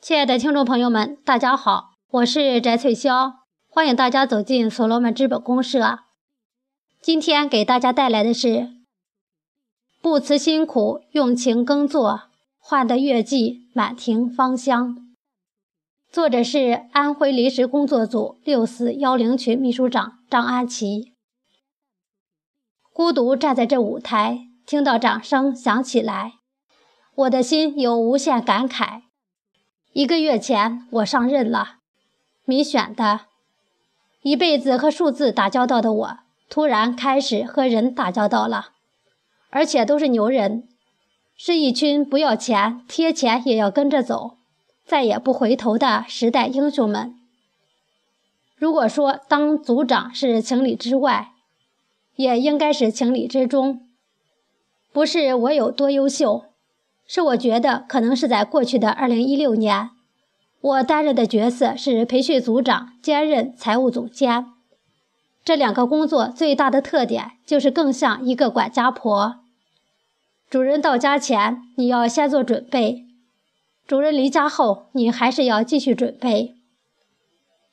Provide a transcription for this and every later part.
亲爱的听众朋友们，大家好，我是翟翠霄，欢迎大家走进所罗门资本公社。今天给大家带来的是“不辞辛苦，用情耕作，换得月季满庭芳香”。作者是安徽临时工作组六四幺零群秘书长张安琪。孤独站在这舞台，听到掌声响起来，我的心有无限感慨。一个月前，我上任了。民选的，一辈子和数字打交道的我，突然开始和人打交道了，而且都是牛人，是一群不要钱、贴钱也要跟着走、再也不回头的时代英雄们。如果说当组长是情理之外，也应该是情理之中。不是我有多优秀。是我觉得可能是在过去的二零一六年，我担任的角色是培训组长兼任财务总监，这两个工作最大的特点就是更像一个管家婆。主人到家前，你要先做准备；主人离家后，你还是要继续准备。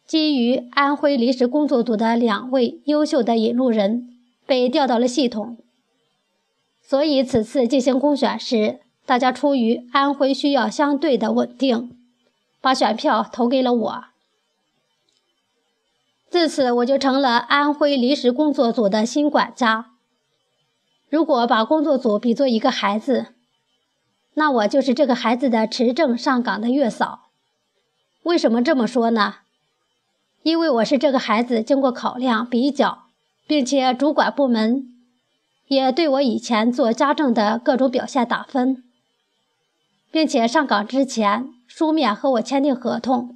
基于安徽临时工作组的两位优秀的引路人被调到了系统，所以此次进行公选时。大家出于安徽需要相对的稳定，把选票投给了我。自此，我就成了安徽临时工作组的新管家。如果把工作组比作一个孩子，那我就是这个孩子的持证上岗的月嫂。为什么这么说呢？因为我是这个孩子经过考量比较，并且主管部门也对我以前做家政的各种表现打分。并且上岗之前书面和我签订合同，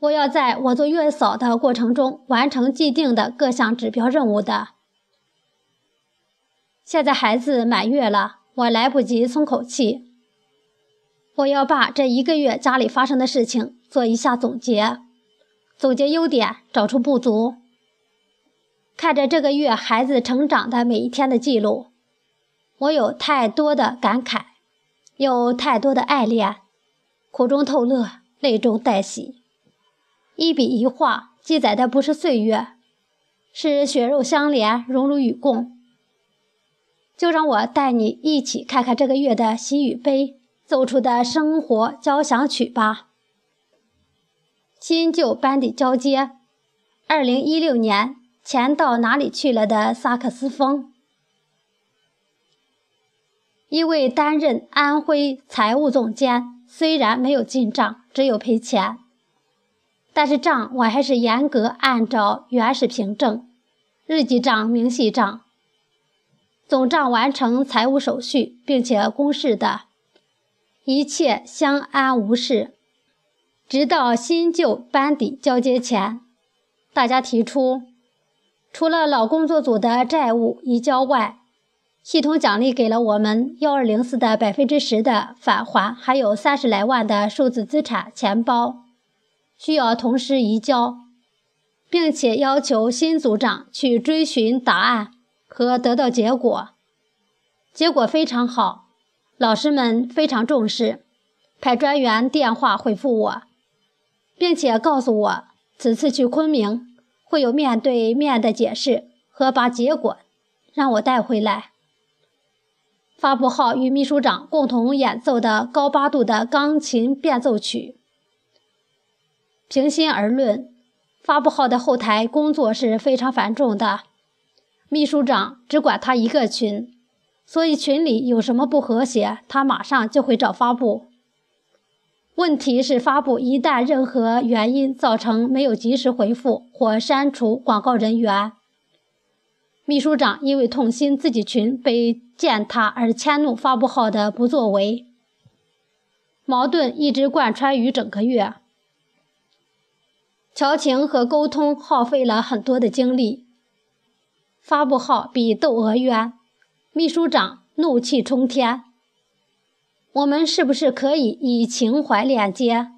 我要在我做月嫂的过程中完成既定的各项指标任务的。现在孩子满月了，我来不及松口气，我要把这一个月家里发生的事情做一下总结，总结优点，找出不足。看着这个月孩子成长的每一天的记录，我有太多的感慨。有太多的爱恋，苦中透乐，泪中带喜。一笔一画记载的不是岁月，是血肉相连，荣辱与共。就让我带你一起看看这个月的喜与悲，奏出的生活交响曲吧。新旧班底交接，二零一六年，钱到哪里去了的萨克斯风。因为担任安徽财务总监，虽然没有进账，只有赔钱，但是账我还是严格按照原始凭证、日记账、明细账、总账完成财务手续，并且公示的，一切相安无事。直到新旧班底交接前，大家提出，除了老工作组的债务移交外，系统奖励给了我们幺二零四的百分之十的返还，还有三十来万的数字资产钱包，需要同时移交，并且要求新组长去追寻答案和得到结果。结果非常好，老师们非常重视，派专员电话回复我，并且告诉我此次去昆明会有面对面的解释和把结果让我带回来。发布号与秘书长共同演奏的高八度的钢琴变奏曲。平心而论，发布号的后台工作是非常繁重的，秘书长只管他一个群，所以群里有什么不和谐，他马上就会找发布。问题是发布一旦任何原因造成没有及时回复或删除广告人员。秘书长因为痛心自己群被践踏而迁怒发布号的不作为，矛盾一直贯穿于整个月。调情和沟通耗费了很多的精力，发布号比窦娥冤，秘书长怒气冲天。我们是不是可以以情怀链接，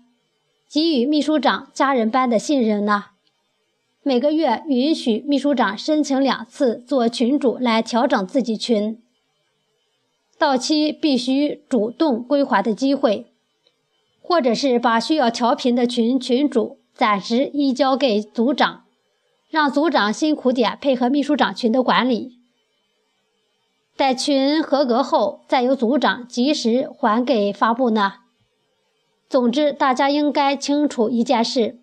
给予秘书长家人般的信任呢？每个月允许秘书长申请两次做群主来调整自己群，到期必须主动归还的机会，或者是把需要调频的群群主暂时移交给组长，让组长辛苦点配合秘书长群的管理。待群合格后，再由组长及时还给发布呢。总之，大家应该清楚一件事：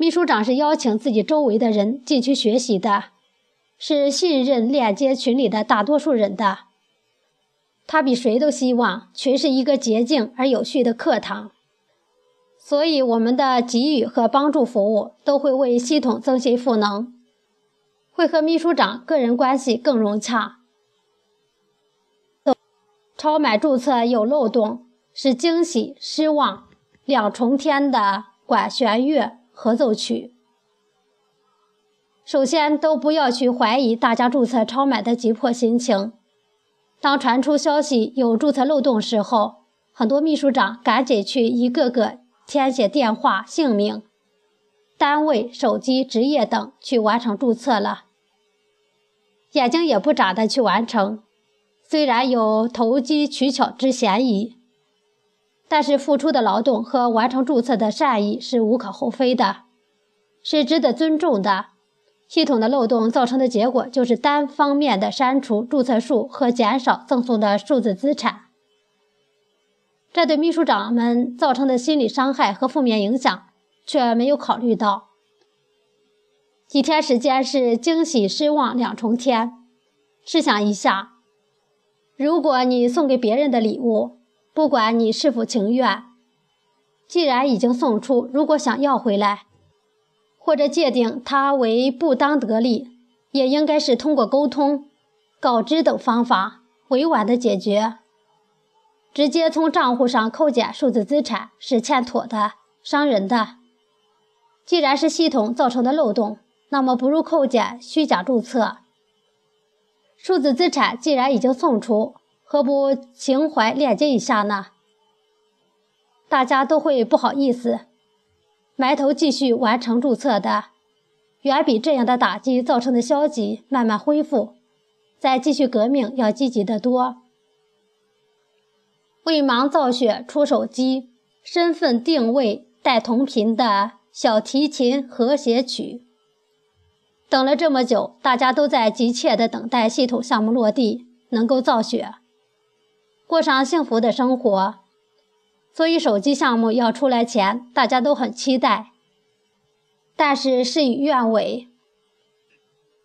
秘书长是邀请自己周围的人进去学习的，是信任链接群里的大多数人的。他比谁都希望群是一个洁净而有序的课堂，所以我们的给予和帮助服务都会为系统增信赋能，会和秘书长个人关系更融洽。超买注册有漏洞。是惊喜、失望两重天的管弦乐合奏曲。首先，都不要去怀疑大家注册超买的急迫心情。当传出消息有注册漏洞时候，很多秘书长赶紧去一个个填写电话、姓名、单位、手机、职业等去完成注册了，眼睛也不眨的去完成。虽然有投机取巧之嫌疑。但是付出的劳动和完成注册的善意是无可厚非的，是值得尊重的。系统的漏洞造成的结果就是单方面的删除注册数和减少赠送的数字资产，这对秘书长们造成的心理伤害和负面影响却没有考虑到。几天时间是惊喜失望两重天。试想一下，如果你送给别人的礼物。不管你是否情愿，既然已经送出，如果想要回来，或者界定它为不当得利，也应该是通过沟通、告知等方法委婉的解决。直接从账户上扣减数字资产是欠妥的、伤人的。既然是系统造成的漏洞，那么不如扣减虚假注册。数字资产既然已经送出。何不情怀链接一下呢？大家都会不好意思，埋头继续完成注册的，远比这样的打击造成的消极慢慢恢复，再继续革命要积极得多。为盲造血出手机，身份定位带同频的小提琴和谐曲。等了这么久，大家都在急切的等待系统项目落地，能够造血。过上幸福的生活，所以手机项目要出来前，大家都很期待。但是事与愿违，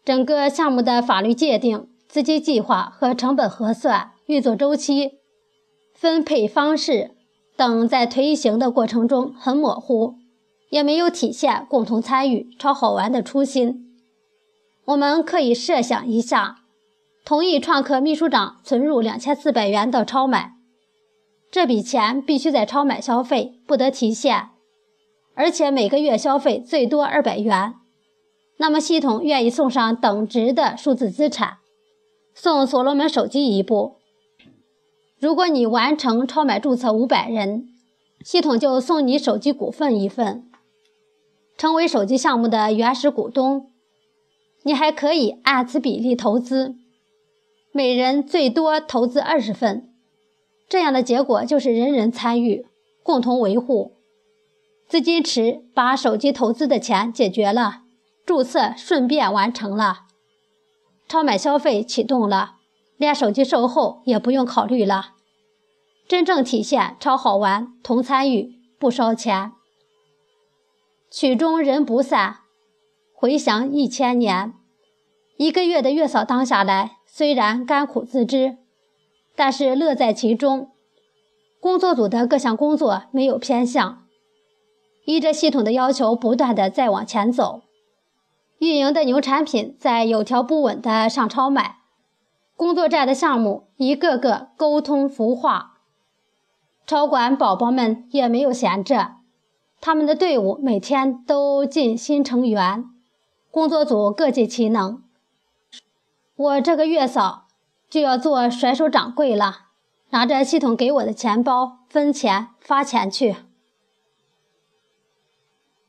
整个项目的法律界定、资金计划和成本核算、运作周期、分配方式等，在推行的过程中很模糊，也没有体现共同参与、超好玩的初心。我们可以设想一下。同意创客秘书长存入两千四百元到超买，这笔钱必须在超买消费，不得提现，而且每个月消费最多二百元。那么系统愿意送上等值的数字资产，送所罗门手机一部。如果你完成超买注册五百人，系统就送你手机股份一份，成为手机项目的原始股东。你还可以按此比例投资。每人最多投资二十份，这样的结果就是人人参与，共同维护。资金池把手机投资的钱解决了，注册顺便完成了，超买消费启动了，连手机售后也不用考虑了，真正体现超好玩，同参与不烧钱。曲终人不散，回想一千年，一个月的月嫂当下来。虽然甘苦自知，但是乐在其中。工作组的各项工作没有偏向，依着系统的要求不断的在往前走。运营的牛产品在有条不紊的上超卖，工作站的项目一个个沟通孵化，超管宝宝们也没有闲着，他们的队伍每天都进新成员，工作组各尽其能。我这个月嫂就要做甩手掌柜了，拿着系统给我的钱包分钱发钱去。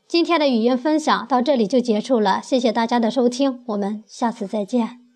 今天的语音分享到这里就结束了，谢谢大家的收听，我们下次再见。